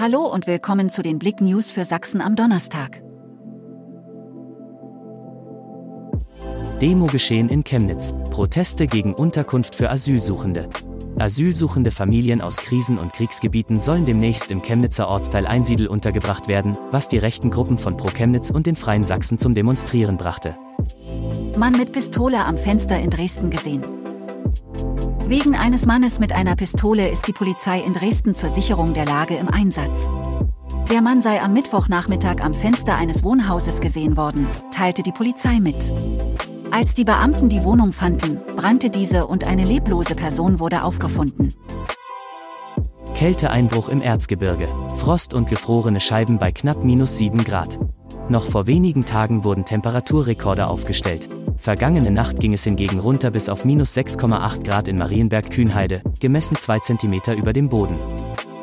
Hallo und willkommen zu den Blick News für Sachsen am Donnerstag. Demo geschehen in Chemnitz. Proteste gegen Unterkunft für Asylsuchende. Asylsuchende Familien aus Krisen- und Kriegsgebieten sollen demnächst im Chemnitzer Ortsteil Einsiedel untergebracht werden, was die rechten Gruppen von Pro Chemnitz und den Freien Sachsen zum Demonstrieren brachte. Mann mit Pistole am Fenster in Dresden gesehen. Wegen eines Mannes mit einer Pistole ist die Polizei in Dresden zur Sicherung der Lage im Einsatz. Der Mann sei am Mittwochnachmittag am Fenster eines Wohnhauses gesehen worden, teilte die Polizei mit. Als die Beamten die Wohnung fanden, brannte diese und eine leblose Person wurde aufgefunden. Kälteeinbruch im Erzgebirge. Frost und gefrorene Scheiben bei knapp minus 7 Grad. Noch vor wenigen Tagen wurden Temperaturrekorde aufgestellt. Vergangene Nacht ging es hingegen runter bis auf minus 6,8 Grad in Marienberg-Kühnheide, gemessen 2 cm über dem Boden.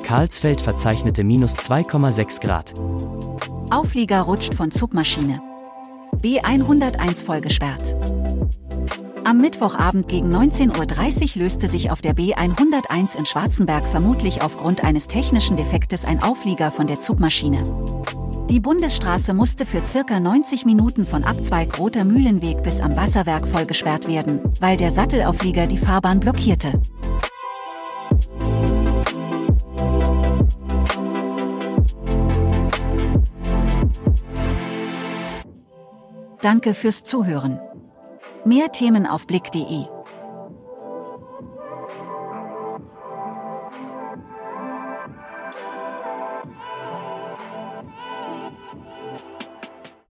Karlsfeld verzeichnete minus 2,6 Grad. Auflieger rutscht von Zugmaschine. B101 vollgesperrt. Am Mittwochabend gegen 19.30 Uhr löste sich auf der B101 in Schwarzenberg vermutlich aufgrund eines technischen Defektes ein Auflieger von der Zugmaschine. Die Bundesstraße musste für circa 90 Minuten von Abzweig Roter Mühlenweg bis am Wasserwerk vollgesperrt werden, weil der Sattelauflieger die Fahrbahn blockierte. Danke fürs Zuhören. Mehr Themen auf blick.de